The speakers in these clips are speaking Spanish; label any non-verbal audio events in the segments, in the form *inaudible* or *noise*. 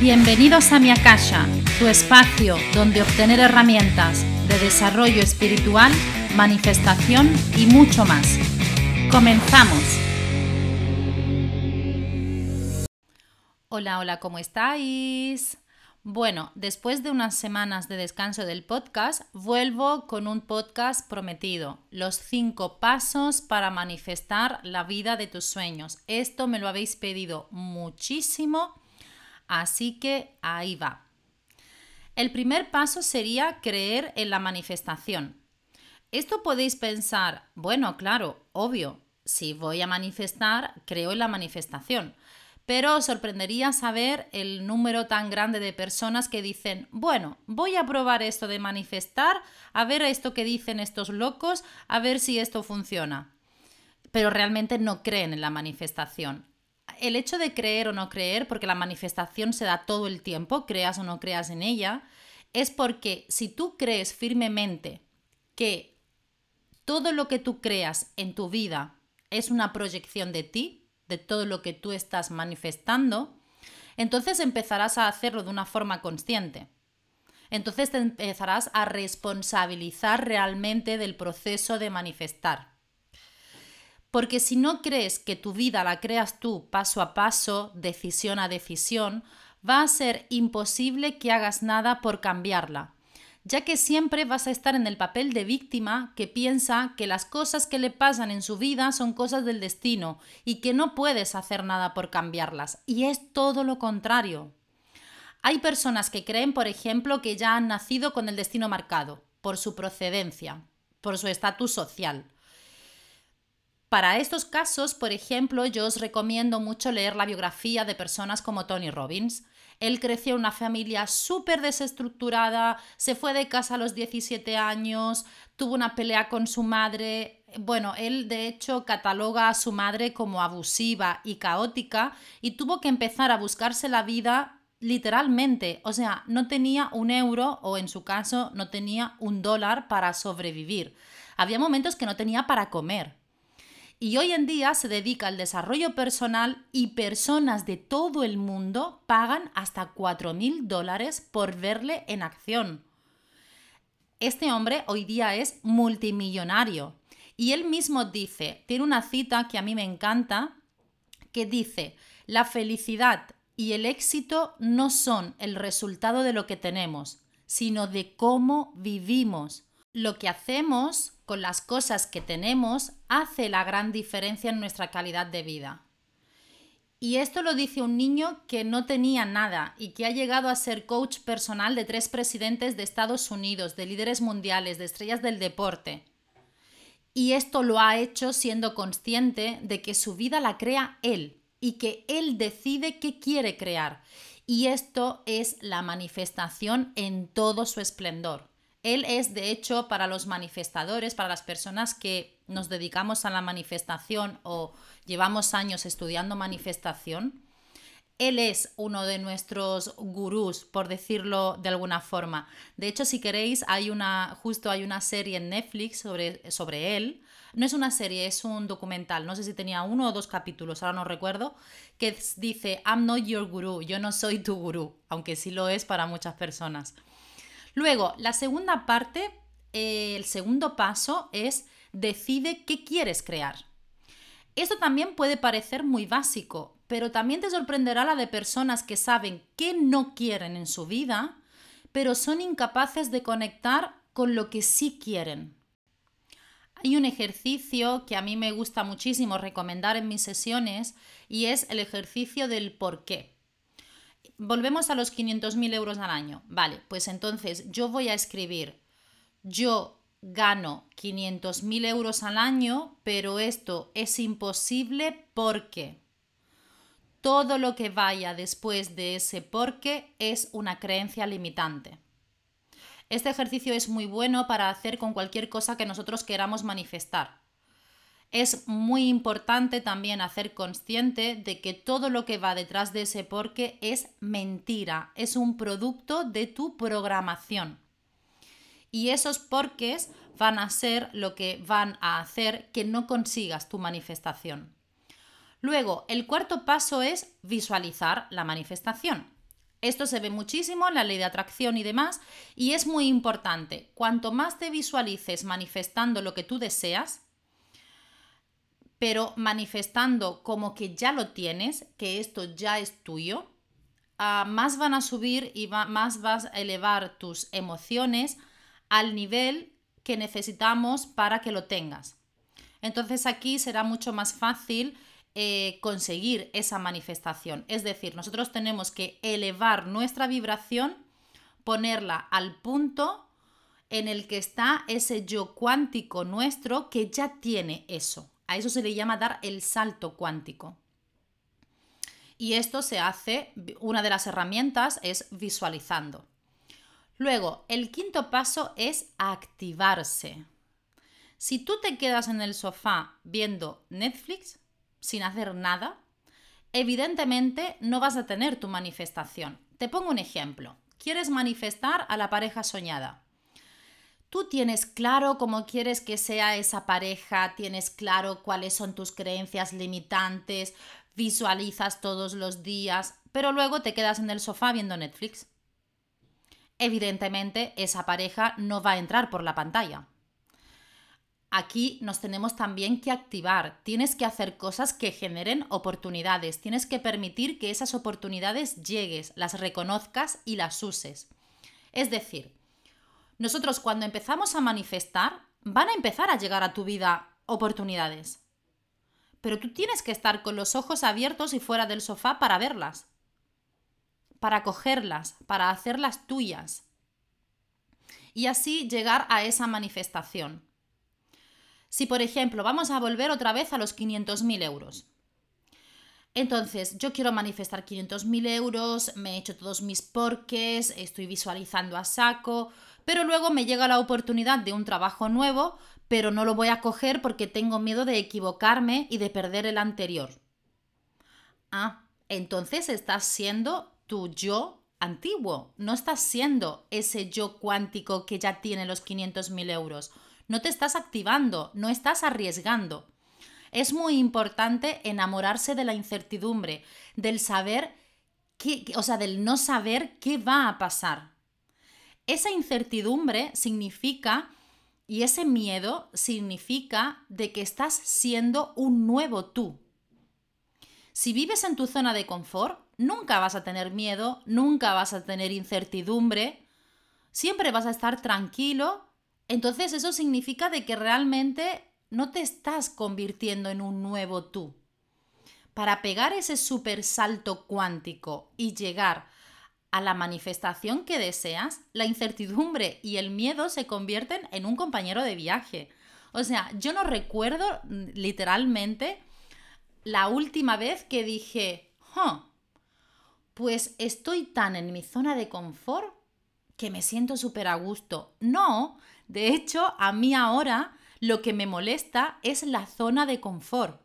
Bienvenidos a mi Akasha, tu espacio donde obtener herramientas de desarrollo espiritual, manifestación y mucho más. Comenzamos. Hola, hola, ¿cómo estáis? Bueno, después de unas semanas de descanso del podcast, vuelvo con un podcast prometido, los cinco pasos para manifestar la vida de tus sueños. Esto me lo habéis pedido muchísimo Así que ahí va. El primer paso sería creer en la manifestación. Esto podéis pensar, bueno, claro, obvio, si voy a manifestar, creo en la manifestación. Pero os sorprendería saber el número tan grande de personas que dicen, bueno, voy a probar esto de manifestar, a ver esto que dicen estos locos, a ver si esto funciona. Pero realmente no creen en la manifestación el hecho de creer o no creer, porque la manifestación se da todo el tiempo, creas o no creas en ella, es porque si tú crees firmemente que todo lo que tú creas en tu vida es una proyección de ti, de todo lo que tú estás manifestando, entonces empezarás a hacerlo de una forma consciente. Entonces te empezarás a responsabilizar realmente del proceso de manifestar. Porque si no crees que tu vida la creas tú paso a paso, decisión a decisión, va a ser imposible que hagas nada por cambiarla, ya que siempre vas a estar en el papel de víctima que piensa que las cosas que le pasan en su vida son cosas del destino y que no puedes hacer nada por cambiarlas. Y es todo lo contrario. Hay personas que creen, por ejemplo, que ya han nacido con el destino marcado, por su procedencia, por su estatus social. Para estos casos, por ejemplo, yo os recomiendo mucho leer la biografía de personas como Tony Robbins. Él creció en una familia súper desestructurada, se fue de casa a los 17 años, tuvo una pelea con su madre. Bueno, él de hecho cataloga a su madre como abusiva y caótica y tuvo que empezar a buscarse la vida literalmente. O sea, no tenía un euro o en su caso no tenía un dólar para sobrevivir. Había momentos que no tenía para comer y hoy en día se dedica al desarrollo personal y personas de todo el mundo pagan hasta 4 mil dólares por verle en acción. Este hombre hoy día es multimillonario y él mismo dice, tiene una cita que a mí me encanta, que dice, la felicidad y el éxito no son el resultado de lo que tenemos, sino de cómo vivimos. Lo que hacemos con las cosas que tenemos hace la gran diferencia en nuestra calidad de vida. Y esto lo dice un niño que no tenía nada y que ha llegado a ser coach personal de tres presidentes de Estados Unidos, de líderes mundiales, de estrellas del deporte. Y esto lo ha hecho siendo consciente de que su vida la crea él y que él decide qué quiere crear. Y esto es la manifestación en todo su esplendor. Él es, de hecho, para los manifestadores, para las personas que nos dedicamos a la manifestación o llevamos años estudiando manifestación, él es uno de nuestros gurús, por decirlo de alguna forma. De hecho, si queréis, hay una, justo hay una serie en Netflix sobre, sobre él. No es una serie, es un documental. No sé si tenía uno o dos capítulos, ahora no recuerdo, que dice, I'm not your guru, yo no soy tu gurú, aunque sí lo es para muchas personas. Luego, la segunda parte, eh, el segundo paso es decide qué quieres crear. Esto también puede parecer muy básico, pero también te sorprenderá la de personas que saben qué no quieren en su vida, pero son incapaces de conectar con lo que sí quieren. Hay un ejercicio que a mí me gusta muchísimo recomendar en mis sesiones y es el ejercicio del por qué volvemos a los 500.000 euros al año. Vale, pues entonces yo voy a escribir, yo gano 500.000 euros al año, pero esto es imposible porque todo lo que vaya después de ese porque es una creencia limitante. Este ejercicio es muy bueno para hacer con cualquier cosa que nosotros queramos manifestar. Es muy importante también hacer consciente de que todo lo que va detrás de ese porque es mentira, es un producto de tu programación. Y esos porques van a ser lo que van a hacer que no consigas tu manifestación. Luego, el cuarto paso es visualizar la manifestación. Esto se ve muchísimo en la ley de atracción y demás, y es muy importante. Cuanto más te visualices manifestando lo que tú deseas, pero manifestando como que ya lo tienes, que esto ya es tuyo, ah, más van a subir y más vas a elevar tus emociones al nivel que necesitamos para que lo tengas. Entonces aquí será mucho más fácil eh, conseguir esa manifestación. Es decir, nosotros tenemos que elevar nuestra vibración, ponerla al punto en el que está ese yo cuántico nuestro que ya tiene eso. A eso se le llama dar el salto cuántico. Y esto se hace, una de las herramientas es visualizando. Luego, el quinto paso es activarse. Si tú te quedas en el sofá viendo Netflix sin hacer nada, evidentemente no vas a tener tu manifestación. Te pongo un ejemplo. Quieres manifestar a la pareja soñada. Tú tienes claro cómo quieres que sea esa pareja, tienes claro cuáles son tus creencias limitantes, visualizas todos los días, pero luego te quedas en el sofá viendo Netflix. Evidentemente esa pareja no va a entrar por la pantalla aquí nos tenemos también que activar. Tienes que hacer cosas que generen oportunidades. Tienes que permitir que esas oportunidades llegues, las reconozcas y las uses. Es decir, nosotros cuando empezamos a manifestar, van a empezar a llegar a tu vida oportunidades. Pero tú tienes que estar con los ojos abiertos y fuera del sofá para verlas, para cogerlas, para hacerlas tuyas. Y así llegar a esa manifestación. Si, por ejemplo, vamos a volver otra vez a los 500.000 euros. Entonces, yo quiero manifestar 500.000 euros, me he hecho todos mis porques, estoy visualizando a saco, pero luego me llega la oportunidad de un trabajo nuevo, pero no lo voy a coger porque tengo miedo de equivocarme y de perder el anterior. Ah, entonces estás siendo tu yo antiguo, no estás siendo ese yo cuántico que ya tiene los 500.000 euros no te estás activando, no estás arriesgando. Es muy importante enamorarse de la incertidumbre, del saber qué, o sea, del no saber qué va a pasar. Esa incertidumbre significa y ese miedo significa de que estás siendo un nuevo tú. Si vives en tu zona de confort, nunca vas a tener miedo, nunca vas a tener incertidumbre, siempre vas a estar tranquilo entonces eso significa de que realmente no te estás convirtiendo en un nuevo tú. Para pegar ese super salto cuántico y llegar a la manifestación que deseas, la incertidumbre y el miedo se convierten en un compañero de viaje. O sea, yo no recuerdo mm, literalmente la última vez que dije, pues estoy tan en mi zona de confort que me siento súper a gusto. No, de hecho, a mí ahora lo que me molesta es la zona de confort.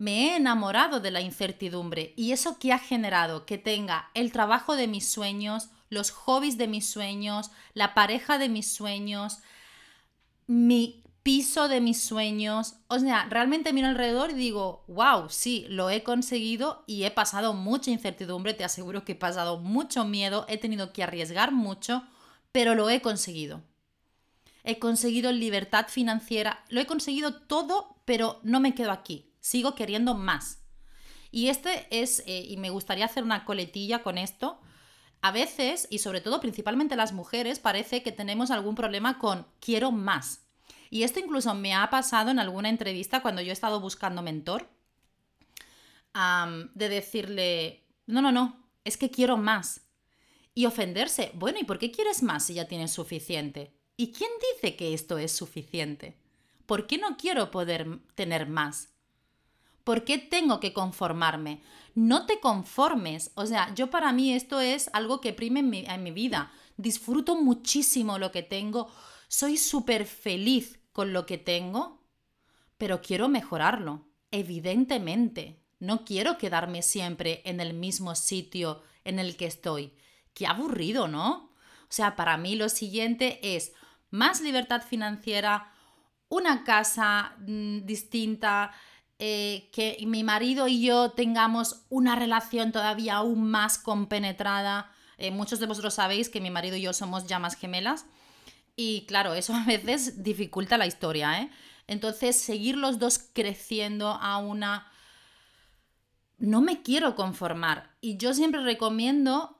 Me he enamorado de la incertidumbre y eso que ha generado que tenga el trabajo de mis sueños, los hobbies de mis sueños, la pareja de mis sueños, mi piso de mis sueños. O sea, realmente miro alrededor y digo, wow, sí, lo he conseguido y he pasado mucha incertidumbre, te aseguro que he pasado mucho miedo, he tenido que arriesgar mucho, pero lo he conseguido he conseguido libertad financiera, lo he conseguido todo, pero no me quedo aquí, sigo queriendo más. Y este es, eh, y me gustaría hacer una coletilla con esto, a veces, y sobre todo principalmente las mujeres, parece que tenemos algún problema con quiero más. Y esto incluso me ha pasado en alguna entrevista cuando yo he estado buscando mentor, de decirle, no, no, no, es que quiero más. Y ofenderse, bueno, ¿y por qué quieres más si ya tienes suficiente? ¿Y quién dice que esto es suficiente? ¿Por qué no quiero poder tener más? ¿Por qué tengo que conformarme? No te conformes. O sea, yo para mí esto es algo que prime en mi, vida. Disfruto muchísimo lo que tengo. Soy súper feliz con lo que tengo, pero quiero mejorarlo. Evidentemente. No quiero quedarme siempre en el mismo sitio en el que estoy. Qué aburrido, ¿no? O sea, para mí lo siguiente es más libertad financiera, una casa mm, distinta, eh, que mi marido y yo tengamos una relación todavía aún más compenetrada. Eh, muchos de vosotros sabéis que mi marido y yo somos llamas gemelas y claro, eso *laughs* a veces dificulta la historia. ¿eh? Entonces, seguir los dos creciendo a una... No me quiero conformar y yo siempre recomiendo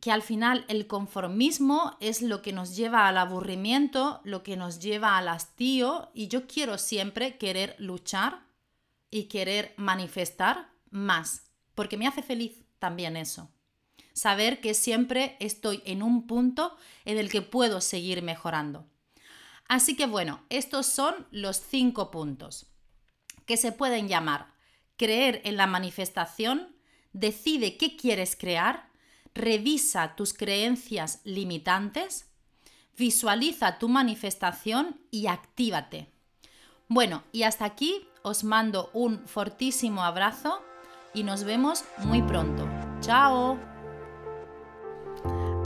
que al final el conformismo es lo que nos lleva al aburrimiento, lo que nos lleva al hastío y yo quiero siempre querer luchar y querer manifestar más, porque me hace feliz también eso. Saber que siempre estoy en un punto en el que puedo seguir mejorando. Así que bueno, estos son los cinco puntos que se pueden llamar creer en la manifestación, decide qué quieres crear, revisa tus creencias limitantes, visualiza tu manifestación y actívate. Bueno, y hasta aquí os mando un fortísimo abrazo y nos vemos muy pronto. ¡Chao!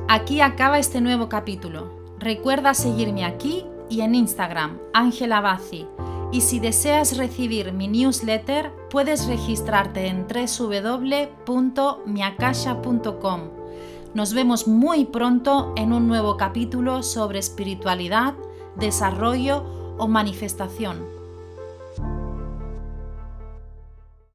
Aquí acaba este nuevo capítulo. Recuerda seguirme aquí y en Instagram, Ángela Bazzi. Y si deseas recibir mi newsletter, puedes registrarte en www.miakasha.com. Nos vemos muy pronto en un nuevo capítulo sobre espiritualidad, desarrollo o manifestación.